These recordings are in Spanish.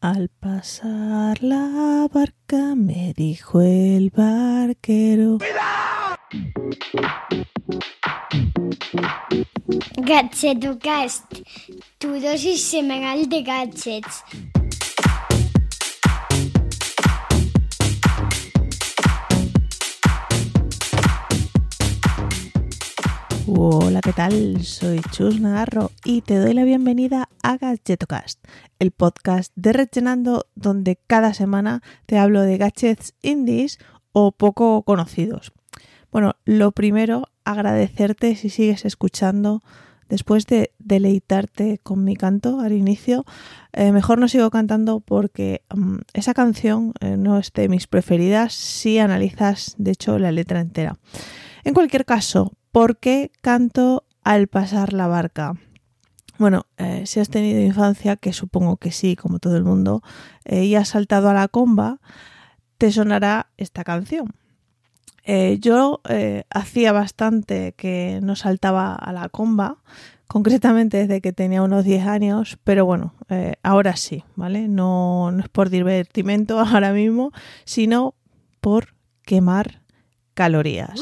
Al pasar la barca me dijo el barquero. Gadgetocast, tu dosis semanal de gadgets. Hola, ¿qué tal? Soy Chus Nagarro y te doy la bienvenida a Gadgetocast, el podcast de Rechenando donde cada semana te hablo de gadgets indies o poco conocidos. Bueno, lo primero, agradecerte si sigues escuchando después de deleitarte con mi canto al inicio, eh, mejor no sigo cantando porque mm, esa canción eh, no es de mis preferidas si analizas, de hecho, la letra entera. En cualquier caso, ¿por qué canto al pasar la barca? Bueno, eh, si has tenido infancia, que supongo que sí, como todo el mundo, y has saltado a la comba, te sonará esta canción. Eh, yo eh, hacía bastante que no saltaba a la comba, concretamente desde que tenía unos 10 años, pero bueno, eh, ahora sí, ¿vale? No, no es por divertimento ahora mismo, sino por quemar calorías.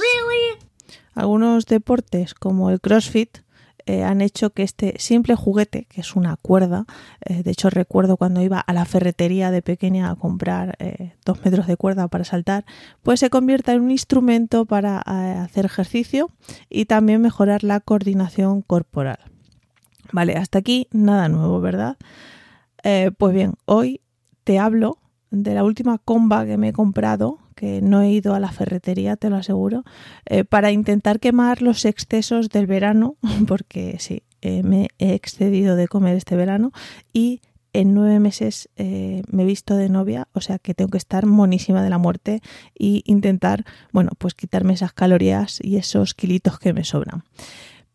Algunos deportes como el CrossFit eh, han hecho que este simple juguete, que es una cuerda, eh, de hecho recuerdo cuando iba a la ferretería de pequeña a comprar eh, dos metros de cuerda para saltar, pues se convierta en un instrumento para hacer ejercicio y también mejorar la coordinación corporal. Vale, hasta aquí nada nuevo, ¿verdad? pues bien, hoy te hablo de la última comba que me he comprado que no he ido a la ferretería, te lo aseguro, eh, para intentar quemar los excesos del verano, porque sí, eh, me he excedido de comer este verano y en nueve meses eh, me he visto de novia, o sea que tengo que estar monísima de la muerte e intentar, bueno, pues quitarme esas calorías y esos kilitos que me sobran.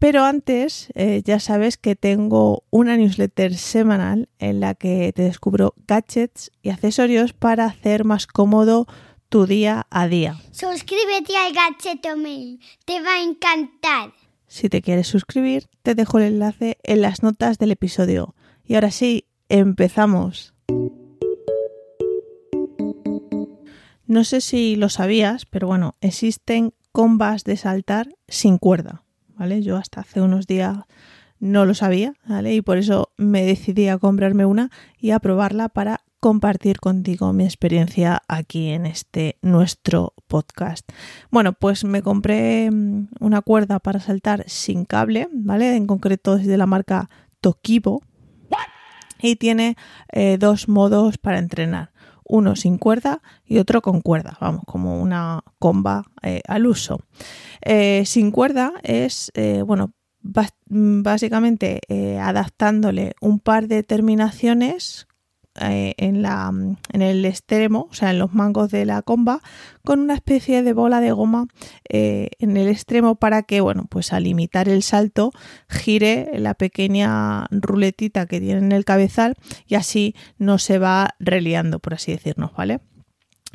Pero antes, ya sabes que tengo una newsletter semanal en la que te descubro gadgets y accesorios para hacer más cómodo tu día a día. Suscríbete al Gadgeto Mail, te va a encantar. Si te quieres suscribir, te dejo el enlace en las notas del episodio. Y ahora sí, empezamos. No sé si lo sabías, pero bueno, existen combas de saltar sin cuerda, ¿vale? Yo hasta hace unos días no lo sabía, ¿vale? Y por eso me decidí a comprarme una y a probarla para compartir contigo mi experiencia aquí en este nuestro podcast. Bueno, pues me compré mm, una cuerda para saltar sin cable, ¿vale? En concreto es de la marca Tokibo y tiene eh, dos modos para entrenar. Uno sin cuerda y otro con cuerda, vamos, como una comba eh, al uso. Eh, sin cuerda es, bueno, básicamente adaptándole un par de terminaciones eh, en, la, en el extremo, o sea, en los mangos de la comba, con una especie de bola de goma eh, en el extremo para que, bueno, pues al imitar el salto, gire la pequeña ruletita que tiene en el cabezal y así no se va reliando, por así decirnos, ¿vale?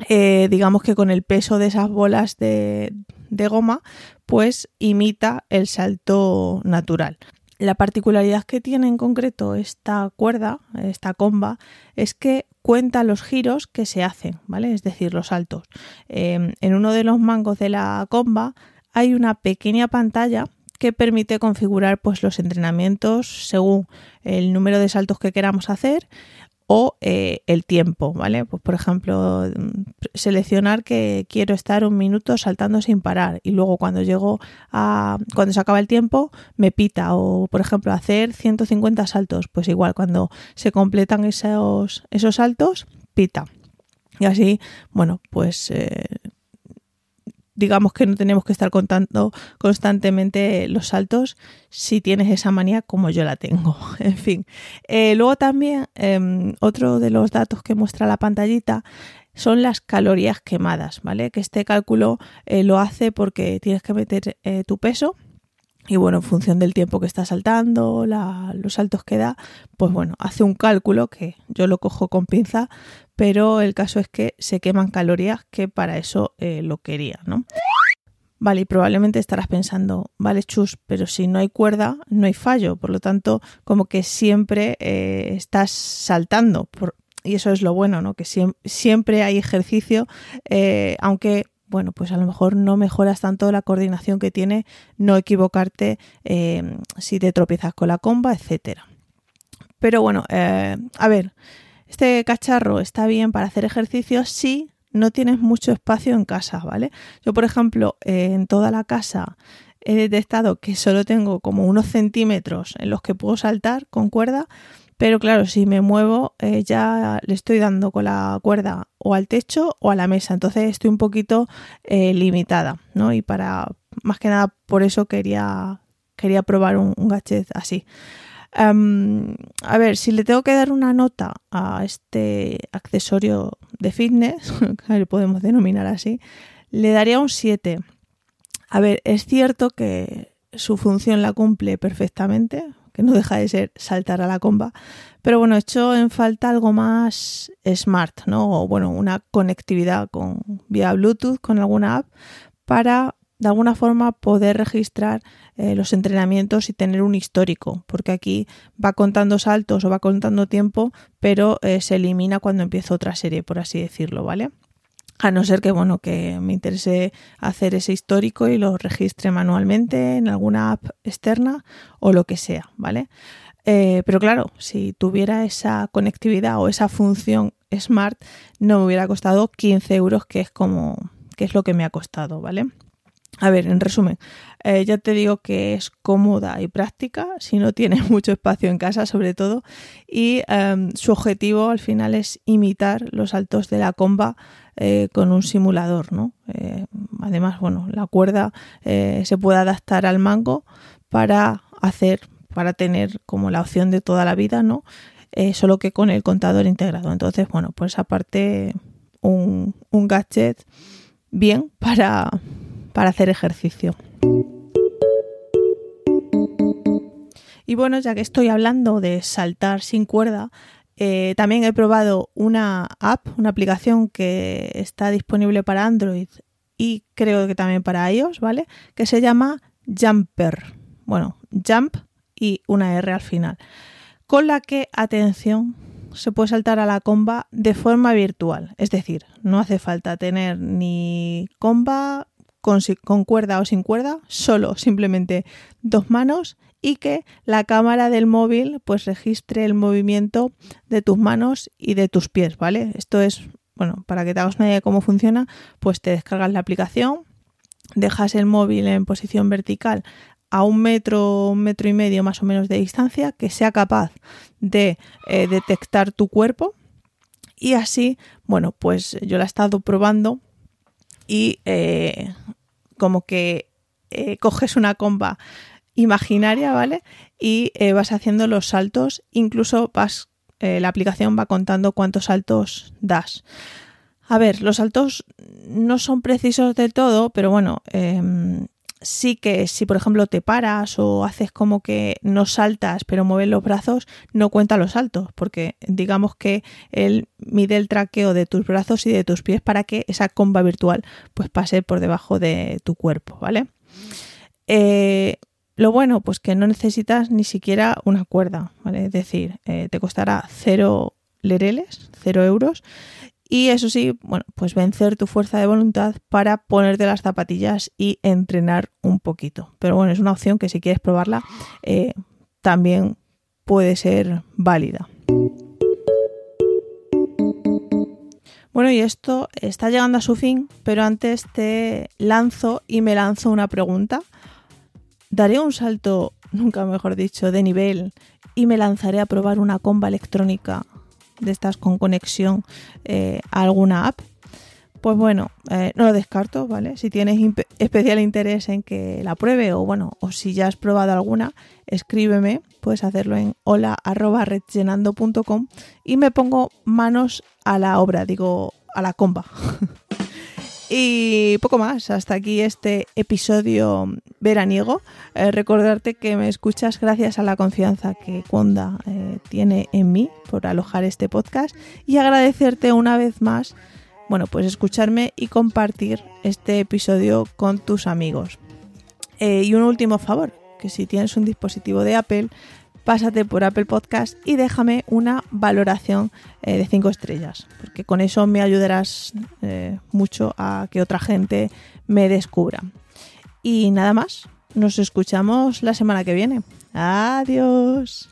Eh, digamos que con el peso de esas bolas de, de goma, pues imita el salto natural. La particularidad que tiene en concreto esta cuerda, esta comba, es que cuenta los giros que se hacen, ¿vale? Es decir, los saltos. Em, en uno de los mangos de la comba hay una pequeña pantalla que permite configurar pues, los entrenamientos según el número de saltos que queramos hacer o eh, el tiempo, ¿vale? Pues por ejemplo, seleccionar que quiero estar un minuto saltando sin parar y luego cuando llego a cuando se acaba el tiempo me pita o por ejemplo hacer 150 saltos, pues igual cuando se completan esos esos saltos pita. Y así, bueno, pues eh, digamos que no tenemos que estar contando constantemente los saltos si tienes esa manía como yo la tengo. En fin. Eh, luego también em, otro de los datos que muestra la pantallita son las calorías quemadas, ¿vale? Que este cálculo eh, lo hace porque tienes que meter eh, tu peso y bueno, en función del tiempo que está saltando, los saltos que da, pues bueno, hace un cálculo que yo lo cojo con pinza, pero el caso es que se queman calorías que para eso eh, lo quería, ¿no? Vale, y probablemente estarás pensando, vale, chus, pero si no hay cuerda, no hay fallo, por lo tanto, como que siempre eh, estás saltando. y eso es lo bueno, ¿no? Que siempre hay ejercicio, eh, aunque bueno, pues a lo mejor no mejoras tanto la coordinación que tiene no equivocarte si te tropiezas con la comba, etcétera. Pero bueno, a ver, este cacharro está bien para hacer ejercicios si no tienes mucho espacio en casa, ¿vale? Yo, por ejemplo, en toda la casa he detectado que solo tengo como unos centímetros en los que puedo saltar con cuerda, pero claro, si me muevo eh, ya le estoy dando con la cuerda o al techo o a la mesa, entonces estoy un poquito eh, limitada, ¿no? Y para, más que nada por eso quería, quería probar un, gadget así. A ver, si le tengo que dar una nota a este accesorio de fitness, que podemos denominar así, le daría un 7. A ver, es cierto que su función la cumple perfectamente, que no deja de ser saltar a la comba. Pero bueno, he hecho en falta algo más smart, ¿no? O bueno, una conectividad con vía Bluetooth con alguna app para de alguna forma poder registrar eh, los entrenamientos y tener un histórico, porque aquí va contando saltos o va contando tiempo, pero eh, se elimina cuando empieza otra serie, por así decirlo, ¿vale? a no ser que bueno que me interese hacer ese histórico y lo registre manualmente en alguna app externa o lo que sea, ¿vale? Eh, pero claro, si tuviera esa conectividad o esa función smart, no me hubiera costado 15 euros, que es como que es lo que me ha costado, ¿vale? A ver, en resumen, eh, ya te digo que es cómoda y práctica si no tienes mucho espacio en casa, sobre todo, y em, su objetivo al final es imitar los saltos de la comba eh, con un simulador, ¿no? Eh, además, bueno, la cuerda se puede adaptar al mango para hacer, para tener como la opción de toda la vida, ¿no? solo que con el contador integrado. Entonces, bueno, pues aparte un, un gadget bien para, para hacer ejercicio. Y bueno, ya que estoy hablando de saltar sin cuerda, eh, también he probado una app, una aplicación que está disponible para Android y creo que también para iOS, ¿vale? Que se llama Jumper. Bueno, Jump y una R al final. Con la que, atención, se puede saltar a la comba de forma virtual. Es decir, no hace falta tener ni comba con, cuerda o sin cuerda, solo simplemente dos manos y que la cámara del móvil pues registre el movimiento de tus manos y de tus pies, ¿vale? Esto es, bueno, para que te hagas una idea de cómo funciona, pues te descargas la aplicación, dejas el móvil en posición vertical a un metro, un metro y medio más o menos de distancia, que sea capaz de eh, detectar tu cuerpo y así, bueno, pues yo la he estado probando y eh, como que eh, coges una comba imaginaria, ¿vale? Y eh, vas haciendo los saltos, incluso vas, la aplicación va contando cuántos saltos das. A ver, los saltos no son precisos del todo, pero bueno, em, sí que si por ejemplo te paras o haces como que no saltas pero mueves los brazos, no cuenta los saltos, porque digamos que él mide el traqueo de tus brazos y de tus pies para que esa comba virtual pues pase por debajo de tu cuerpo, ¿vale? Eh, lo bueno, pues que no necesitas ni siquiera una cuerda, ¿vale? Es decir, eh, te costará cero lereles, cero euros. Y eso sí, bueno, pues vencer tu fuerza de voluntad para ponerte las zapatillas y entrenar un poquito. Pero bueno, es una opción que si quieres probarla, eh, también puede ser válida. Bueno, y esto está llegando a su fin, pero antes te lanzo y me lanzo una pregunta daré un salto, nunca mejor dicho, de nivel y me lanzaré a probar una comba electrónica de estas con conexión eh, a alguna app. Pues bueno, eh, no lo descarto, ¿vale? Si tienes especial interés en que la pruebe o bueno, o si ya has probado alguna, escríbeme, puedes hacerlo en hola.redllenando.com y me pongo manos a la obra, digo, a la comba. Y poco más, hasta aquí este episodio veraniego. Eh, recordarte que me escuchas gracias a la confianza que Conda eh, tiene en mí por alojar este podcast y agradecerte una vez más, bueno, pues escucharme y compartir este episodio con tus amigos. Eh, y un último favor, que si tienes un dispositivo de Apple, pásate por Apple Podcast y déjame una valoración eh, de 5 estrellas, porque con eso me ayudarás eh, mucho a que otra gente me descubra. Y nada más, nos escuchamos la semana que viene. Adiós.